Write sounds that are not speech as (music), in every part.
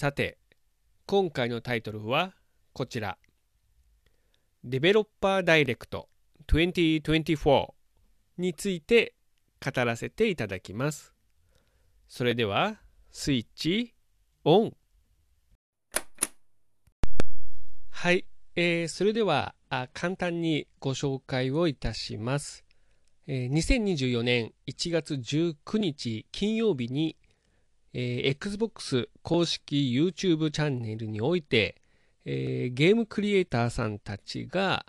さて今回のタイトルはこちら。デベロッパーダイレクト2024について語らせていただきます。それではスイッチオン。はい、えー、それではあ簡単にご紹介をいたします、えー、2024年1月19日金曜日に、えー、Xbox 公式 YouTube チャンネルにおいて、えー、ゲームクリエイターさんたちが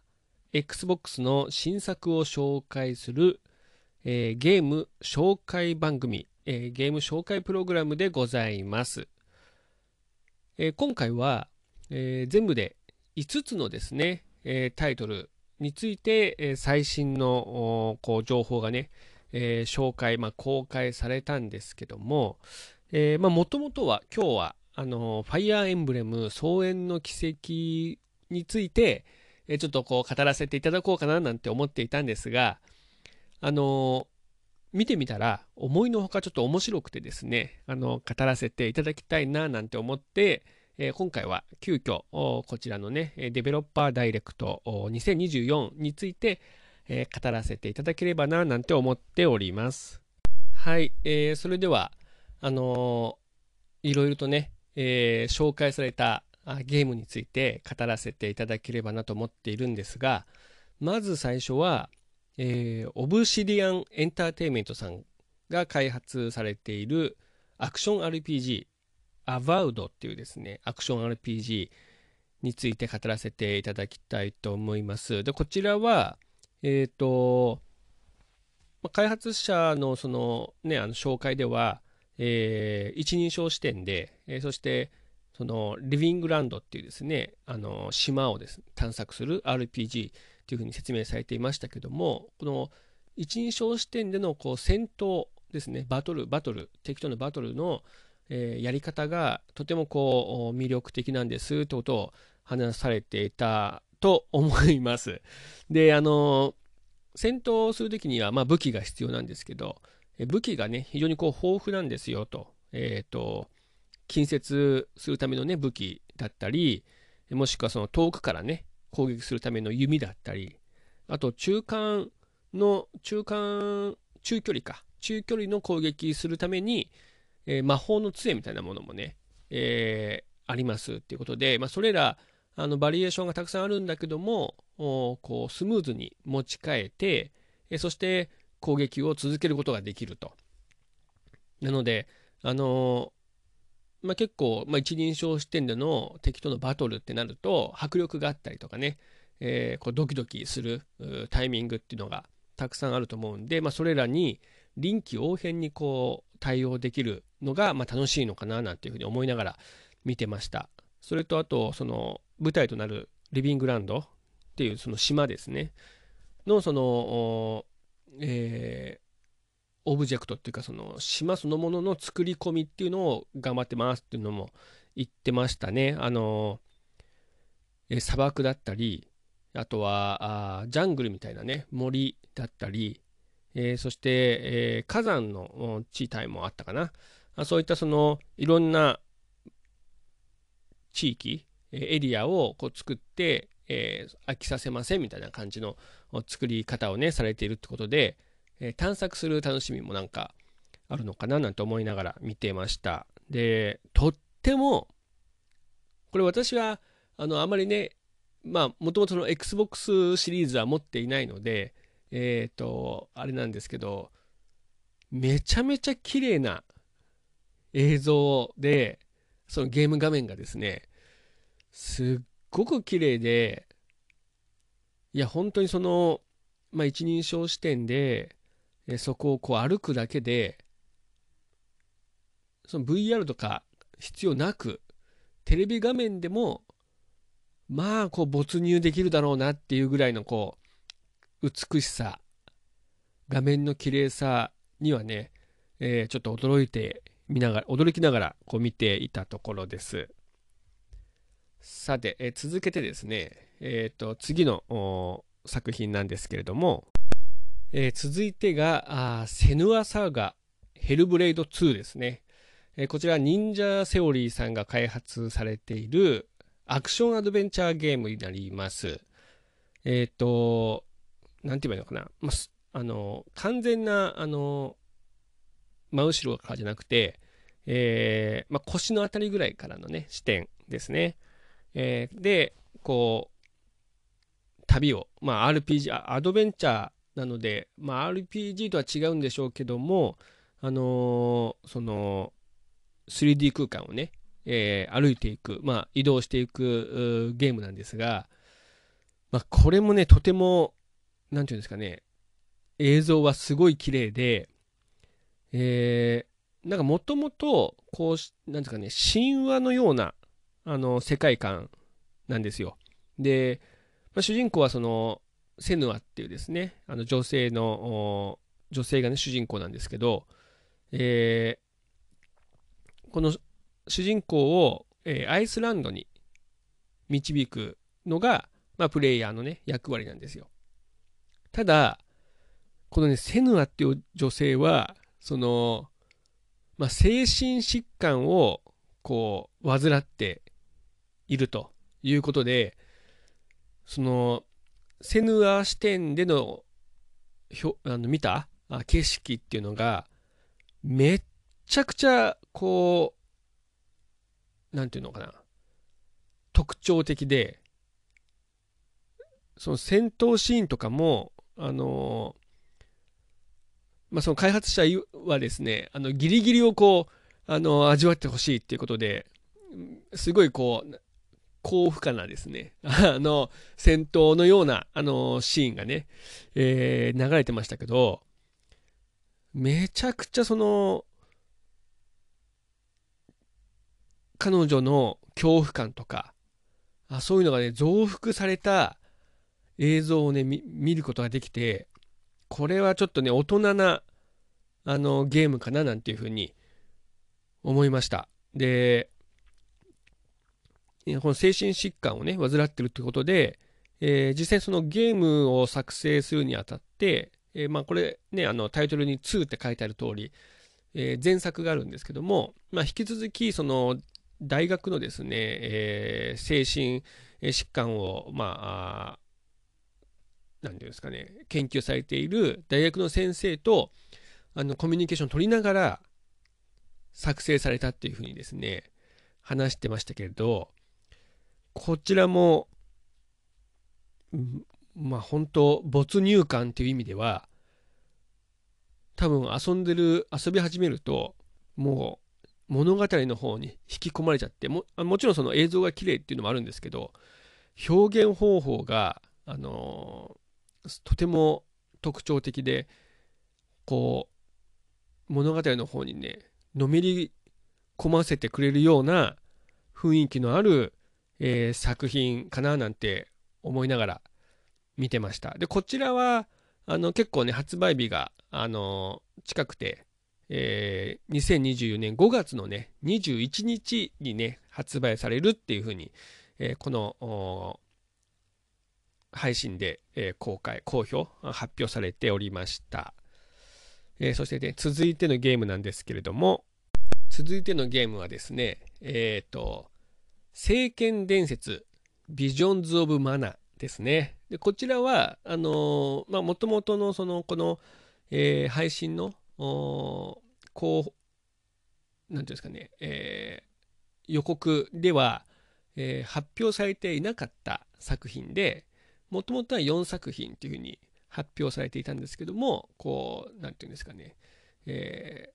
Xbox の新作を紹介する、えー、ゲーム紹介番組えー、ゲーム紹介プログラムでございます。えー、今回は、えー、全部で5つのですね、えタイトルについて、え最新のこう情報がね、え紹介、まあ、公開されたんですけども、もともとは今日はあのファイアーエンブレム総演の奇跡について、えちょっとこう語らせていただこうかななんて思っていたんですが、あの見てみたら思いのほかちょっと面白くてですね、あの、語らせていただきたいななんて思って、今回は急遽こちらのね、デベロッパーダイレクト2024について、語らせていただければななんて思っております。はい、えー、それでは、あのー、いろいろとね、えー、紹介されたゲームについて語らせていただければなと思っているんですが、まず最初は、えー、オブシディアンエンターテインメントさんが開発されているアクション RPG Avowed っていうですねアクション RPG について語らせていただきたいと思います。でこちらはえっ、ー、と開発者のそのねあの紹介では、えー、一人称視点で、えー、そしてそのリビングランドっていうですねあの島をです、ね、探索する RPG というふうに説明されていましたけどもこの一人称視点でのこう戦闘ですねバトルバトル敵とのバトルの、えー、やり方がとてもこう魅力的なんですということを話されていたと思います。であの戦闘する時には、まあ、武器が必要なんですけど武器がね非常にこう豊富なんですよと,、えーと、近接するためのね武器だったりもしくはその遠くからね攻撃するための弓だったり、あと中間の、中間、中距離か、中距離の攻撃するために、えー、魔法の杖みたいなものもね、えー、ありますっていうことで、まあ、それら、あのバリエーションがたくさんあるんだけども、こうスムーズに持ち替えて、えそして攻撃を続けることができると。なので、あのまあ、結構、まあ、一人称視点での敵とのバトルってなると迫力があったりとかね、えー、こうドキドキするタイミングっていうのがたくさんあると思うんで、まあ、それらに臨機応変にこう対応できるのが、ま、楽しいのかななんていうふうに思いながら見てました。それとあとその舞台となるリビングランドっていうその島ですねのその、えー、オブジェクトっていうかその島そのものの作り込みっていうのを頑張ってますっていうのも言ってましたね。あの、え砂漠だったり、あとはあジャングルみたいなね、森だったり、えー、そして、えー、火山の地帯もあったかな。あそういったそのいろんな地域、エリアをこう作って、えー、飽きさせませんみたいな感じの作り方をね、されているってことで、え探索する楽しみもなんかあるのかななんて思いながら見てました。で、とっても、これ私は、あの、あまりね、まあ、もともとの Xbox シリーズは持っていないので、えっ、ー、と、あれなんですけど、めちゃめちゃ綺麗な映像で、そのゲーム画面がですね、すっごく綺麗で、いや、本当にその、まあ、一人称視点で、そこをこう歩くだけでその VR とか必要なく、テレビ画面でも、まあ、こう、没入できるだろうなっていうぐらいの、こう、美しさ、画面の綺麗さにはね、えー、ちょっと驚いて見ながら、驚きながら、こう見ていたところです。さて、え、続けてですね、えっ、ー、と、次の作品なんですけれども、えー、続いてが、あセヌアサーガヘルブレイド2ですね。えー、こちら、忍者セオリーさんが開発されているアクションアドベンチャーゲームになります。えっ、ー、と、なんて言えばいいのかな。まあ、あの、完全な、あの、真後ろからじゃなくて、えー、まあ、腰のあたりぐらいからのね、視点ですね。えー、で、こう、旅を、まあ、RPG、アドベンチャーなので、まあ、RPG とは違うんでしょうけども、あのー、その、3D 空間をね、えー、歩いていく、まあ、移動していくゲームなんですが、まあ、これもね、とても、なんていうんですかね、映像はすごい綺麗で、えー、なんかもともと、こう、なんですかね、神話のような、あの、世界観なんですよ。で、まあ、主人公はその、セヌアっていうですね、あの女性の、女性がね、主人公なんですけど、えー、この主人公を、えー、アイスランドに導くのが、まあ、プレイヤーのね、役割なんですよ。ただ、このね、セヌアっていう女性は、その、まあ、精神疾患を、こう、患っているということで、その、セヌア視点でのひょあの見た景色っていうのがめっちゃくちゃこうなんていうのかな。特徴的でその戦闘シーンとかもあのまあその開発者はですねあのギリギリをこうあの味わってほしいっていうことですごいこう高負荷なですね、(laughs) あの、戦闘のような、あの、シーンがね、えー、流れてましたけど、めちゃくちゃその、彼女の恐怖感とか、あそういうのがね、増幅された映像をね、見ることができて、これはちょっとね、大人な、あの、ゲームかななんていうふうに思いました。で、この精神疾患をね、患ってるってことで、えー、実際そのゲームを作成するにあたって、えー、まあこれね、あのタイトルに2って書いてある通り、えー、前作があるんですけども、まあ、引き続きその大学のですね、えー、精神疾患を、まあ、なんていうんですかね、研究されている大学の先生とあのコミュニケーションを取りながら作成されたっていうふうにですね、話してましたけれど、こちらも、まあ本当没入感っていう意味では、多分遊んでる、遊び始めると、もう物語の方に引き込まれちゃっても、もちろんその映像が綺麗っていうのもあるんですけど、表現方法が、あのー、とても特徴的で、こう、物語の方にね、のめり込ませてくれるような雰囲気のあるえー、作品かななんて思いながら見てました。で、こちらは、あの、結構ね、発売日が、あの近くて、えー、2024年5月のね、21日にね、発売されるっていうふうに、えー、この、配信で、えー、公開、公表、発表されておりました。えー、そしてね、続いてのゲームなんですけれども、続いてのゲームはですね、えっ、ー、と、聖剣伝説、ビジョンズ・オブ・マナですね。でこちらは、あのまあ、もともとの、その、この、えー、配信の、こう、なんていうんですかね、えー、予告では、えー、発表されていなかった作品で、もともとは4作品っていうふうに発表されていたんですけども、こう、なんていうんですかね、え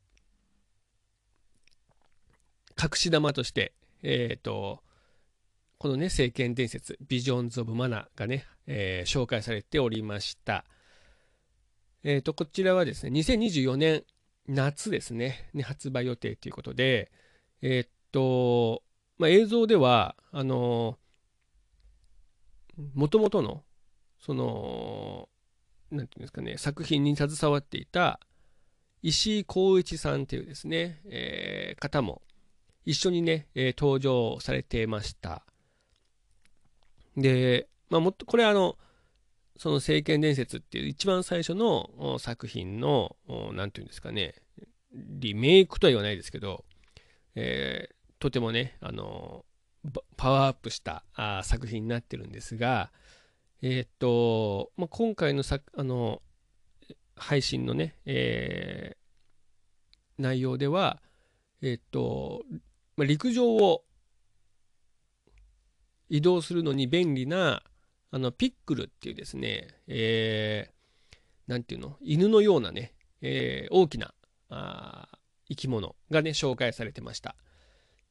ー、隠し玉として、えっ、ー、と、このね、聖剣伝説、ビジョンズ・オブ・マナーがね、えー、紹介されておりました。えっ、ー、と、こちらはですね、2024年夏ですね、に発売予定ということで、えー、っと、まあ、映像では、あのもともとの、その、なんていうんですかね、作品に携わっていた石井光一さんっていうですね、えー、方も一緒にね、えー、登場されてました。で、まあ、もっと、これあの、その聖剣伝説っていう一番最初の作品の、なんていうんですかね、リメイクとは言わないですけど、えー、とてもね、あの、パワーアップしたあ作品になってるんですが、えー、っと、まあ、今回のさあの配信のね、えー、内容では、えー、っと、まあ、陸上を移動するのに便利な、あの、ピックルっていうですね、えー、なんていうの、犬のようなね、えー、大きなあ生き物がね、紹介されてました。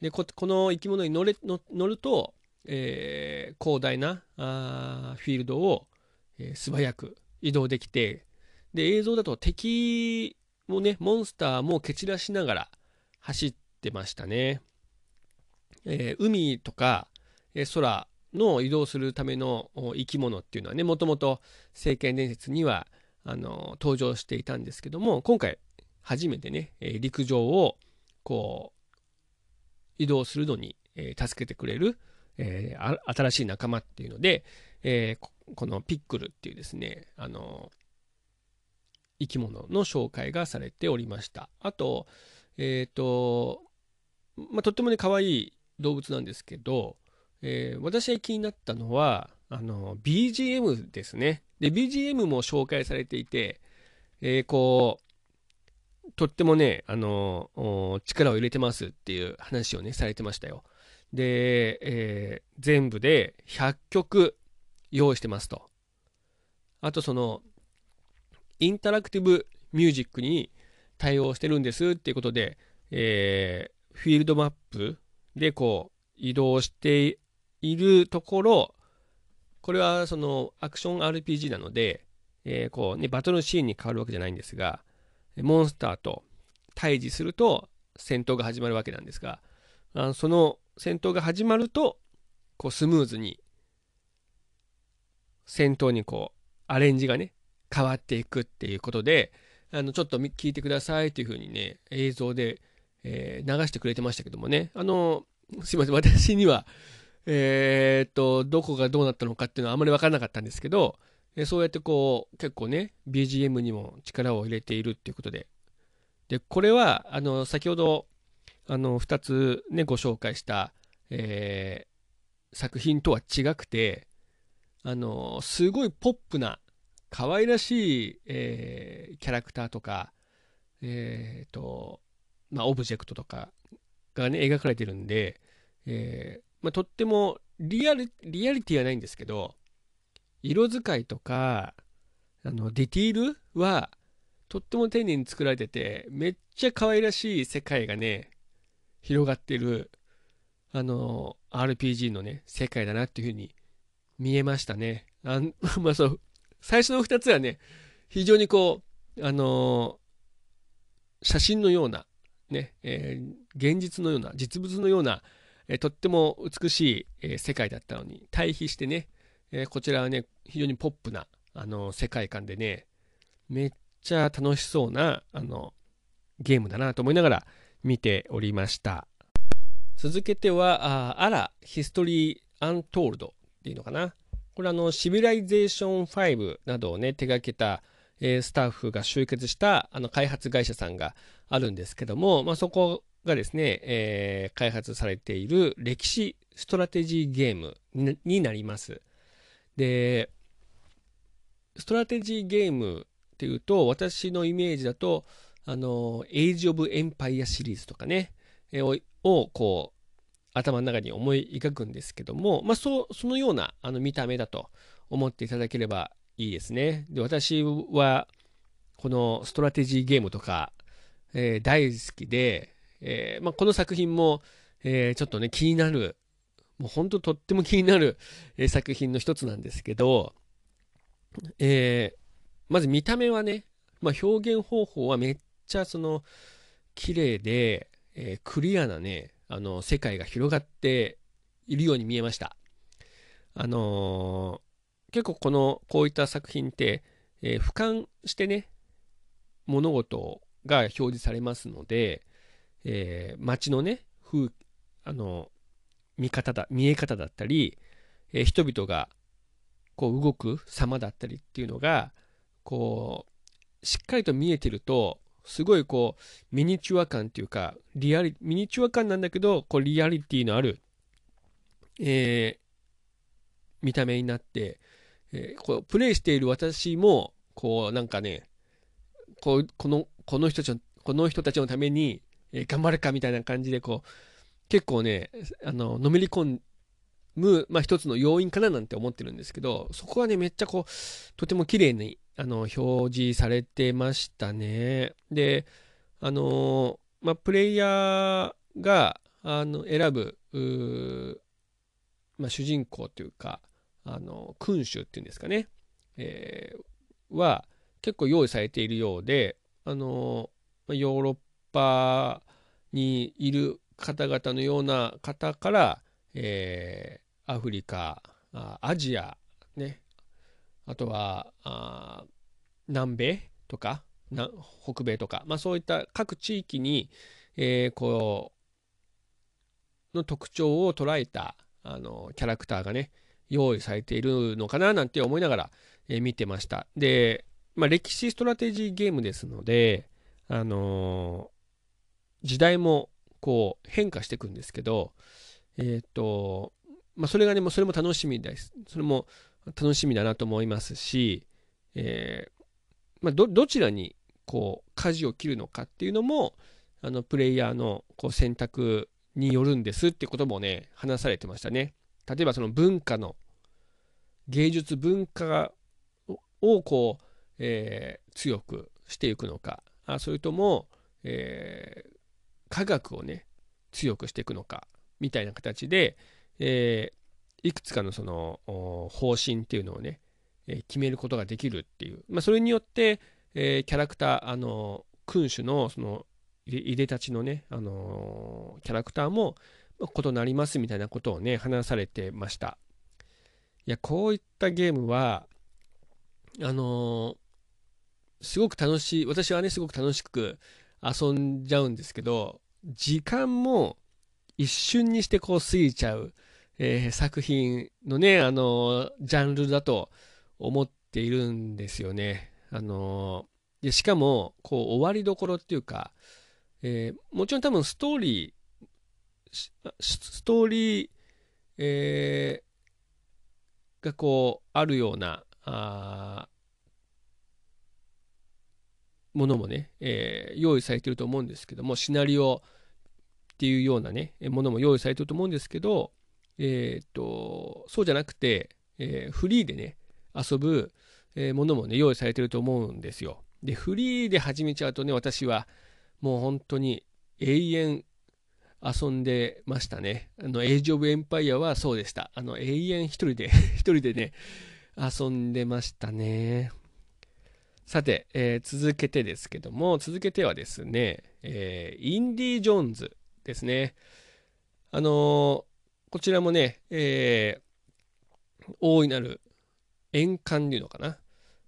で、この生き物に乗れ乗ると、えー、広大なあフィールドを、えー、素早く移動できて、で、映像だと敵もね、モンスターも蹴散らしながら走ってましたね。えー、海とか、空の移動するための生き物っていうのはね、もともと聖剣伝説にはあの登場していたんですけども、今回初めてね、陸上をこう移動するのに、助けてくれる、え新しい仲間っていうので、えこのピックルっていうですね、あの生き物の紹介がされておりました。あと、えっ、ー、と、まあ、とってもね、可愛い動物なんですけど、えー、私が気になったのは、あの、BGM ですね。で、BGM も紹介されていて、えー、こう、とってもね、あの、力を入れてますっていう話をね、されてましたよ。で、えー、全部で100曲用意してますと。あとその、インタラクティブミュージックに対応してるんですっていうことで、えー、フィールドマップでこう移動しているところ、これはそのアクション RPG なので、え、こうね、バトルシーンに変わるわけじゃないんですが、モンスターと対峙すると戦闘が始まるわけなんですが、あその戦闘が始まると、こうスムーズに戦闘にこうアレンジがね、変わっていくっていうことで、あの、ちょっと聞いてくださいというふうにね、映像で、え、流してくれてましたけどもね、あの、すいません、私には、えー、と、どこがどうなったのかっていうのはあまり分からなかったんですけど、えそうやってこう、結構ね、BGM にも力を入れているっていうことで。で、これは、あの、先ほど、あの、2つね、ご紹介した、えー、作品とは違くて、あの、すごいポップな、可愛らしい、えー、キャラクターとか、えー、と、まあ、オブジェクトとかがね、描かれてるんで、えー、まあ、とってもリアル、リアリティはないんですけど、色使いとか、あの、ディティールは、とっても丁寧に作られてて、めっちゃ可愛らしい世界がね、広がってる、あの、RPG のね、世界だなっていうふうに見えましたね。あ (laughs) まあそう、最初の2つはね、非常にこう、あのー、写真のような、ね、えー、現実のような、実物のような、え、とっても美しい、え世界だったのに、対比してね、えこちらはね、非常にポップな、あの世界観でね、めっちゃ楽しそうな、あの、ゲームだなと思いながら見ておりました。続けては、あ Ara: History Untold っていうのかな。これあの、シビライゼーション5などをね、手掛けた、えー、スタッフが集結したあの開発会社さんがあるんですけども、まあ、そこがですね、えー、開発されている歴史ストラテジーゲームになります。で、ストラテジーゲームっていうと、私のイメージだと、あの、エイジ・オブ・エンパイアシリーズとかね、えー、をこう、頭の中に思い描くんですけども、まあ、そそのようなあの見た目だと思っていただければいいですね。で私はこのストラテジーゲームとか、えー、大好きで、えー、まあ、この作品も、えー、ちょっとね気になる。もう本当とっても気になる、え作品の一つなんですけど、えまず見た目はね、まあ、表現方法はめっちゃその綺麗で、え、クリアなねあの世界が広がっているように見えました。あの、結構このこういった作品って、え、俯瞰してね物事が表示されますので、えー、街のね風あの見方だ見え方だったり、えー、人々がこう動く様だったりっていうのがこうしっかりと見えてるとすごいこうミニチュア感っていうかリアリミニチュア感なんだけどこうリアリティのある、えー、見た目になって、えー、こうプレイしている私もこうなんかねこうこのこの人たちのこの人たちのために、えー、頑張るかみたいな感じでこう結構ねあののめり込む、まあ、一つの要因かななんて思ってるんですけどそこはねめっちゃこうとても綺麗にあの表示されてましたね。であのまあ、プレイヤーがあの選ぶまあ、主人公というかあの君主っていうんですかね、えー、は結構用意されているようであのヨーロッパにいる方々のような方から、えー、アフリカアジアね。あとはあ南米とか北米とか、まあ、そういった各地域に、えー、こうの特徴を捉えたあのキャラクターがね用意されているのかななんて思いながら、えー、見てました。で、まあ、歴史ストラテジーゲームですので、あの、時代もこう変化していくんですけどえっ、ー、とまあそれがねもうそれも楽しみですそれも楽しみだなと思いますし、えーまあ、どどちらにこう舵を切るのかっていうのもあのプレイヤーのこう選択によるんですってこともね話されてましたね。例えばその文化の芸術文化をこう、えー、強くしていくのかあそれとも、え、科学をね強くしていくのかみたいな形で、えー、いくつかのその方針っていうのをね、え決めることができるっていう、まあ、それによって、えキャラクターあの君主のそのいでたちのね、あのキャラクターも異なりますみたいなことをね話されてました。いやこういったゲームはあのすごく楽しい私はねすごく楽しく遊んじゃうんですけど時間も一瞬にしてこう過ぎちゃう、えー、作品のねあのジャンルだと思っているんですよね。あのでしかもこう終わりどころっていうか、え、もちろん多分ストーリーストーリー、え、がこうあるようなあものもね、えー、用意されてると思うんですけどもシナリオっていうようなねものも用意されてると思うんですけど、えー、っとそうじゃなくて、えー、フリーでね遊ぶ、ものもね用意されてると思うんですよ。でフリーで始めちゃうとね私はもう本当に永遠遊んでましたね。あの、エイジ・オブ・エンパイアはそうでした。あの、永遠一人で (laughs) 一人でね、遊んでましたね。さて、えー、続けてですけども、続けてはですね、えー、インディ・ジョーンズですね。あのー、こちらもね、え大いなる円環っていうのかな、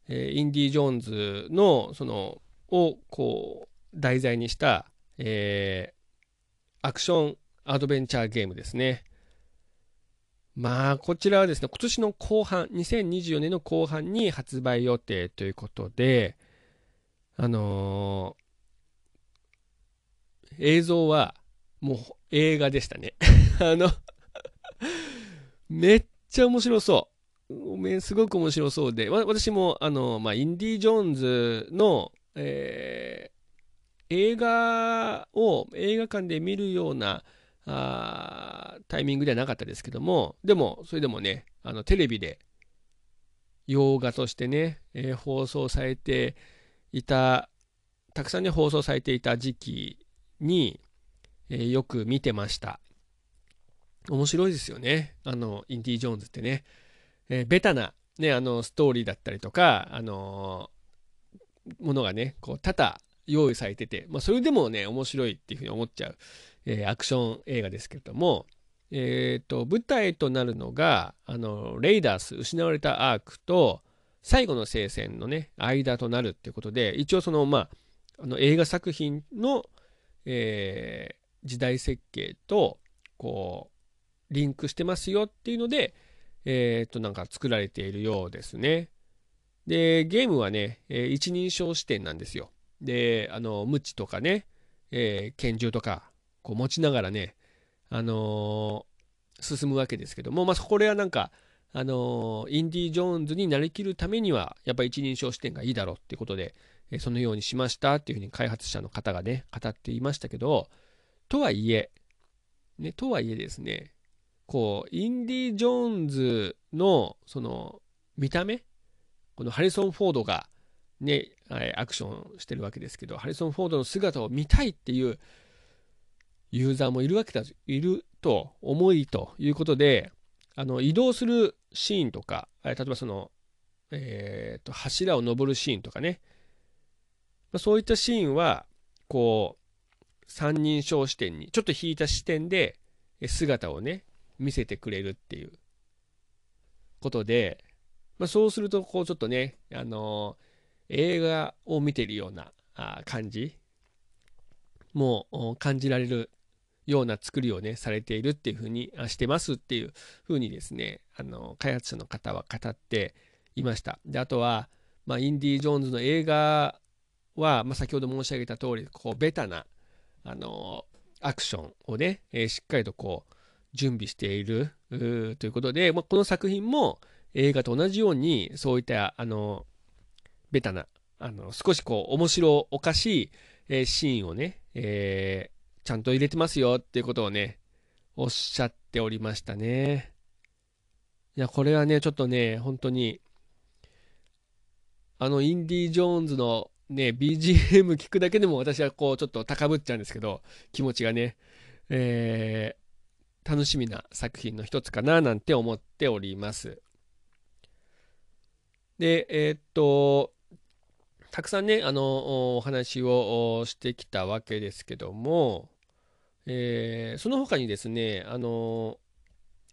えインディ・ジョーンズの、その、を、こう、題材にした、えアクションアドベンチャーゲームですね。まあ、こちらはですね、今年の後半、2024年の後半に発売予定ということで、あのー、映像はもう映画でしたね。(laughs) あのめっちゃ面白そうごめん。すごく面白そうで、私も、あの、まあ、インディ・ジョーンズの、えー、映画を映画館で見るような、あタイミングではなかったですけども、でも、それでもね、あのテレビで洋画としてね、えー、放送されていた、たくさんね、放送されていた時期に、えー、よく見てました。面白いですよね。あの、インディ・ジョーンズってね。えー、ベタな、ね、あの、ストーリーだったりとか、あのものがね、こう、多々用意されてて、まあ、それでもね、面白いっていうふうに思っちゃう、えー、アクション映画ですけれども、えっ、ー、と、舞台となるのが、あの、レイダース、失われたアークと、最後の聖戦のね、間となるっていうことで、一応その、まあ、あの映画作品の、えー、時代設計と、こう、リンクしてますよっていうので、えっ、ー、と、なんか作られているようですね。で、ゲームはね、えー、一人称視点なんですよ。で、あの、無知とかね、えー、拳銃とか、こう持ちながらね、あのー、進むわけですけども、まあ、これはなんか、あのー、インディ・ジョーンズになりきるためには、やっぱ一人称視点がいいだろうっていうことで、えそのようにしましたっていうふうに開発者の方がね、語っていましたけど、とはいえ、ね、とはいえですね、こう、インディ・ジョーンズの、その、見た目このハリソン・フォードが、ね、アクションしてるわけですけど、ハリソン・フォードの姿を見たいっていうユーザーもいるわけだ、いると思いということで、あの、移動するシーンとか、例えばその、えー、と、柱を登るシーンとかね、まそういったシーンは、こう、三人称視点に、ちょっと引いた視点で姿をね、見せてくれるっていうことで、まあ、そうすると、こうちょっとね、あの、映画を見てるようなあ感じもう感じられるような作りをね、されているっていうふうに、あしてますっていうふうにですね、あの、開発者の方は語っていました。で、あとは、まあ、インディ・ジョーンズの映画は、まあ、先ほど申し上げた通り、こう、ベタな、あの、アクションをね、えー、しっかりとこう、準備しているということで、まあ、この作品も映画と同じように、そういった、あの、ベタな、あの、少しこう、面白おかしい、えー、シーンをね、えー、ちゃんと入れてますよっていうことをね、おっしゃっておりましたね。いや、これはね、ちょっとね、本当に、あの、インディ・ジョーンズのね、BGM 聞くだけでも私はこう、ちょっと高ぶっちゃうんですけど、気持ちがね、えー、楽しみな作品の一つかななんて思っております。で、えー、っと、たくさんね、あの、お話をしてきたわけですけども、えー、その他にですね、あの、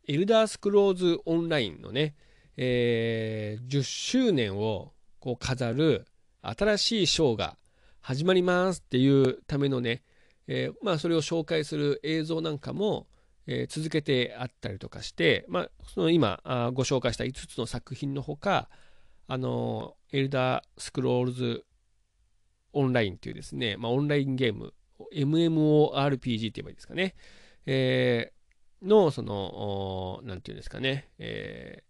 エルダースクローズオンラインのね、えー、10周年をこう飾る新しいショーが始まりますっていうためのね、えー、まあ、それを紹介する映像なんかも、えー、続けてあったりとかして、まあ、その今あご紹介した5つの作品のほか、あの、エルダースクロールズオンラインというですね、まあ、オンラインゲーム、MMORPG って言えばいいですかね、えー、の、その、なんていうんですかね、え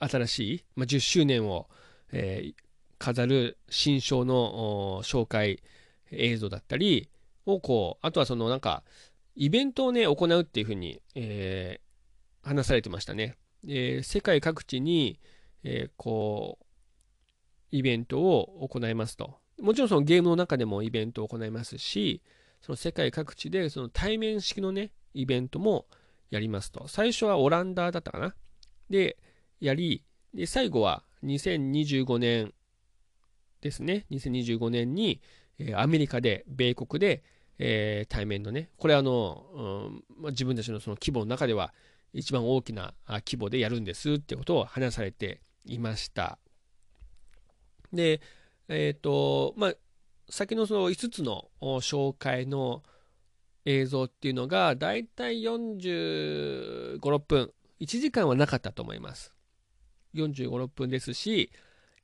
ー、新しい、まあ、10周年を、えー、飾る新章の紹介映像だったりをこう、あとはそのなんか、イベントをね、行うっていうふうに、えー、話されてましたね。えー、世界各地に、えー、こう、イベントを行いますと。もちろんそのゲームの中でもイベントを行いますし、その世界各地でその対面式のね、イベントもやりますと。最初はオランダだったかな。で、やり、で、最後は2025年ですね。2025年に、えー、アメリカで、米国で、えー、対面のね、これあの、うんまあ、自分たちのその規模の中では一番大きな規模でやるんですってことを話されていました。で、えっ、ー、と、まあ、先のその5つの紹介の映像っていうのが、だいたい45、6分。1時間はなかったと思います。45、6分ですし、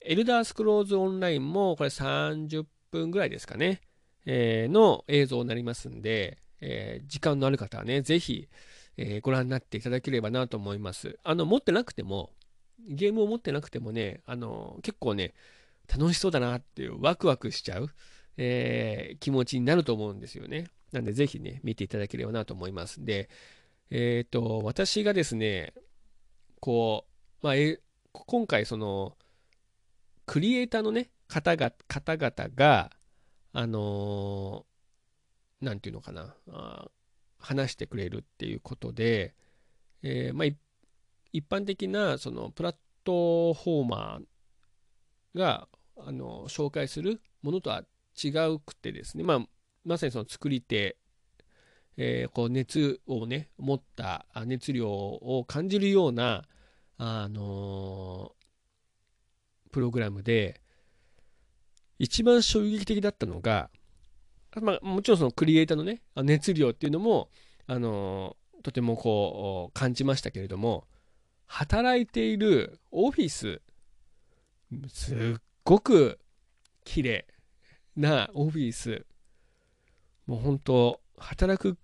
エルダースクローズオンラインもこれ30分ぐらいですかね、えー、の映像になりますんで、えー、時間のある方はね、ぜひ、えー、ご覧になっていただければなと思います。あの、持ってなくても、ゲームを持ってなくてもね、あの、結構ね、楽しそうだなっていうワクワクしちゃう、えー、気持ちになると思うんですよね。なんでぜひね、見ていただければなと思います。で、えっ、ー、と、私がですね、こう、まあ、え今回その、クリエイターのね、方が方々が、あのー、なんていうのかな、話してくれるっていうことで、えー、まあ、一般的なそのプラットフォーマーがあの紹介するものとは違うくてですね、まあ、まさにその作り手、えー、こう熱をね持った熱量を感じるような、あの、プログラムで一番衝撃的だったのが、まあ、もちろんそのクリエイターのね熱量っていうのも、あの、とてもこう感じましたけれども働いているオフィスすっごく綺麗なオフィス。もう本当働く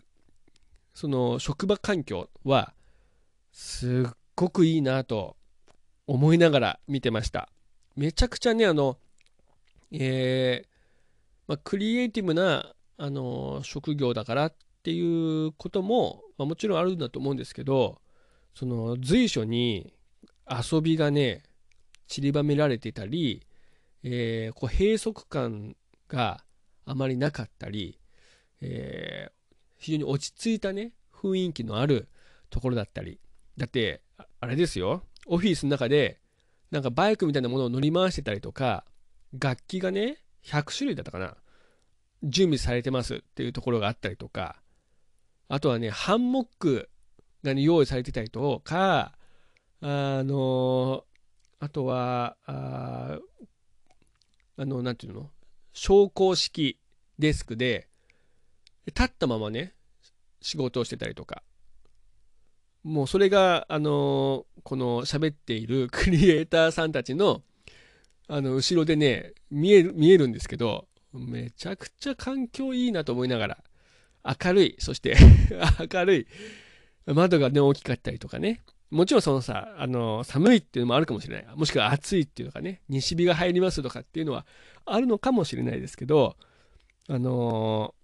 その職場環境はすっごくいいなと思いながら見てました。めちゃくちゃねあのえー、まあ、クリエイティブなあの職業だからっていうことも、まあ、もちろんあるんだと思うんですけどその随所に遊びがね散りばめられてたり、えー、こう閉塞感があまりなかったり、えー、非常に落ち着いたね雰囲気のあるところだったり。だってあれですよ。オフィスの中でなんかバイクみたいなものを乗り回してたりとか楽器がね100種類だったかな。準備されてますっていうところがあったりとか。あとはねハンモックが、ね、用意されてたりとかあのあとはああのなんていうの？昇降式デスクで立ったままね仕事をしてたりとか。もうそれがあのこの喋っている (laughs) クリエイターさんたちのあの後ろでね見える見えるんですけどめちゃくちゃ環境いいなと思いながら明るいそして (laughs) 明るい窓がね大きかったりとかね。もちろんそのさあの寒いっていうのもあるかもしれないもしくは暑いっていうのがね西日が入りますとかっていうのはあるのかもしれないですけどあの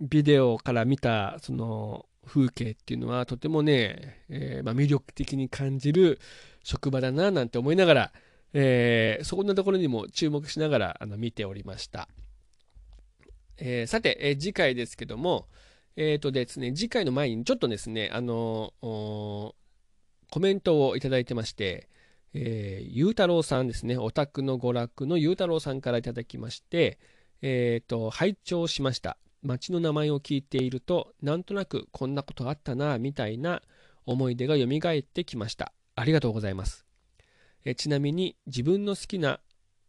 ビデオから見たその風景っていうのはとてもね、えー、まあ、魅力的に感じる職場だななんて思いながら、えー、そんなところにも注目しながらあの見ておりました。えー、さて、え次回ですけども、えっ、とですね、次回の前にちょっとですね、あのコメントをいただいてまして、えー、ゆうたろうさんですね、オタクの娯楽のゆうたろうさんからいただきまして、えっ、と、拝聴しました。町の名前を聞いていると、なんとなくこんなことあったな、みたいな思い出が蘇ってきました。ありがとうございます。えちなみに自分の好きな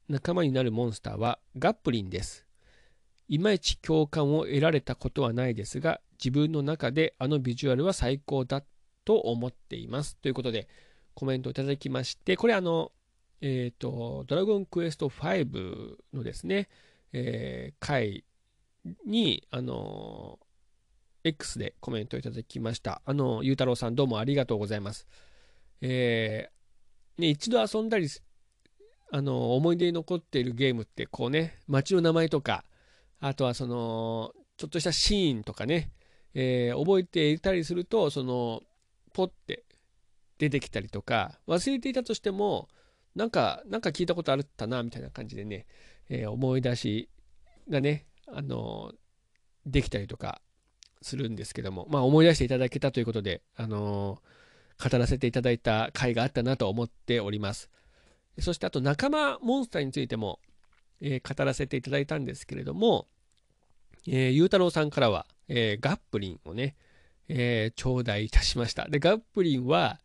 仲間になるモンスターはガップリンです。いまいち共感を得られたことはないですが、自分の中であのビジュアルは最高だったと思っています。ということで、コメントいただきまして、これあの、えっ、ー、と、ドラゴンクエスト5のですね、えー、回に、あの X でコメントいただきました。あの、ゆうたろうさんどうもありがとうございます。えー、ね、一度遊んだり、あの、思い出に残っているゲームって、こうね、街の名前とか、あとはその、ちょっとしたシーンとかね、えー、覚えていたりすると、その、ポッて出てきたりとか、忘れていたとしても、なんか、なんか聞いたことあったな、みたいな感じでね、えー、思い出しがね、あのできたりとかするんですけども、まあ、思い出していただけたということで、あの語らせていただいた回があったなと思っております。そしてあと仲間モンスターについても、え、語らせていただいたんですけれども、えー、ゆうたろうさんからは、えー、ガップリンをね、えー、頂戴いたしました。で、ガップリンは、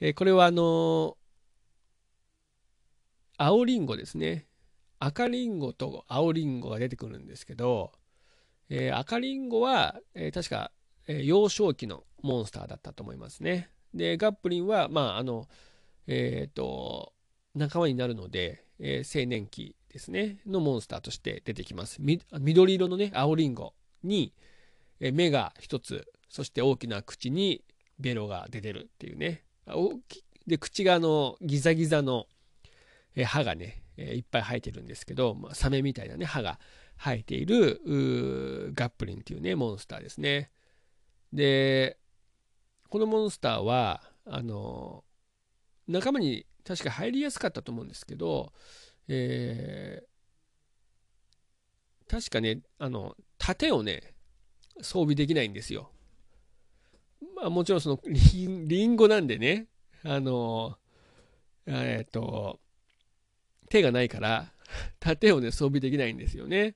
えー、これはあのー、青りんごですね。赤リンゴと青リンゴが出てくるんですけど、えー、赤リンゴは、えー、確か、えー、幼少期のモンスターだったと思いますね。で、ガップリンは、まあ、あの、えっ、と、仲間になるので、え青年期ですね、のモンスターとして出てきます。緑色のね、青リンゴに、え目が一つ、そして大きな口にベロが出てるっていうね。大きで、口があの、ギザギザの、歯がね、いっぱい生えてるんですけど、まあ、サメみたいなね、歯が生えているガップリンっていうね、モンスターですね。で、このモンスターは、あの、仲間に確か入りやすかったと思うんですけど、えー、確かね、あの、盾をね、装備できないんですよ。まあもちろんそのリンゴなんでね、あの、えっ、ー、と、手がないから盾をね、装備できないんですよね。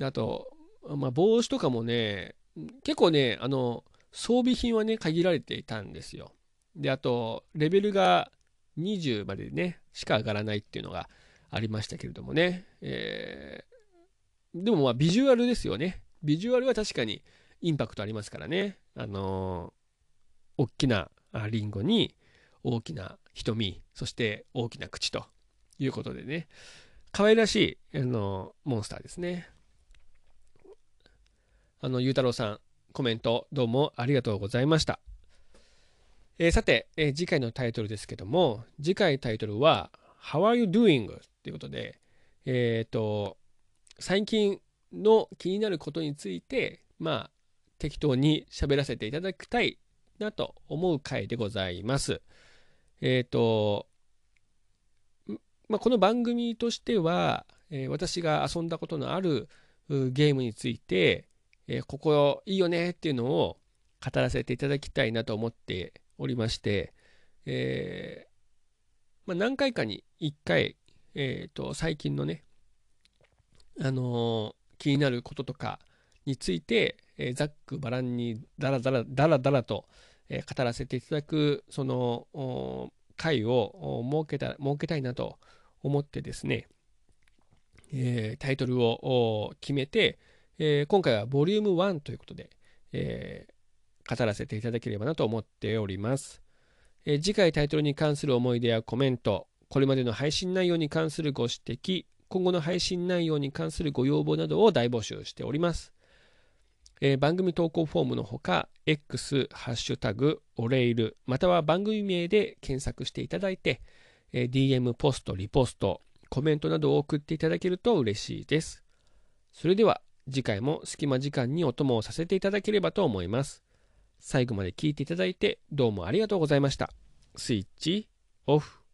あと、まあ、帽子とかもね、結構ね、あの、装備品はね、限られていたんですよ。で、あと、レベルが20までね、しか上がらないっていうのがありましたけれどもね。えー、でもまあ、ビジュアルですよね。ビジュアルは確かにインパクトありますからね。あのー、大きなリンゴに大きな瞳、そして大きな口ということでね、可愛らしい、あのー、モンスターですね。あの、ゆうたろうさん、コメントどうもありがとうございました。えー、さて、えー、次回のタイトルですけども、次回タイトルは、How are you doing? ということで、えっ、ー、と、最近の気になることについて、まあ、適当に喋らせていただきたいなと思う回でございます。えっ、ー、と、まあ、この番組としては、えー、私が遊んだことのあるゲームについて、えー、ここいいよねっていうのを語らせていただきたいなと思っておりまして、えまあ、何回かに1回、えーと、最近のね、あの気になることとかについて、えー、ざっくばらんにだらだらだらだらと、えー、語らせていただくその回を設けた設けたいなと思ってですね、えー、タイトルを決めて、えー、今回はボリューム1ということで、えー、語らせていただければなと思っております、えー、次回タイトルに関する思い出やコメントこれまでの配信内容に関するご指摘今後の配信内容に関するご要望などを大募集しております。えー、番組投稿フォームのほか、X、ハッシュタグ、おレイル、または番組名で検索していただいて、えー、DM、ポスト、リポスト、コメントなどを送っていただけると嬉しいです。それでは、次回も隙間時間にお供をさせていただければと思います。最後まで聞いていただいてどうもありがとうございました。スイッチオフ。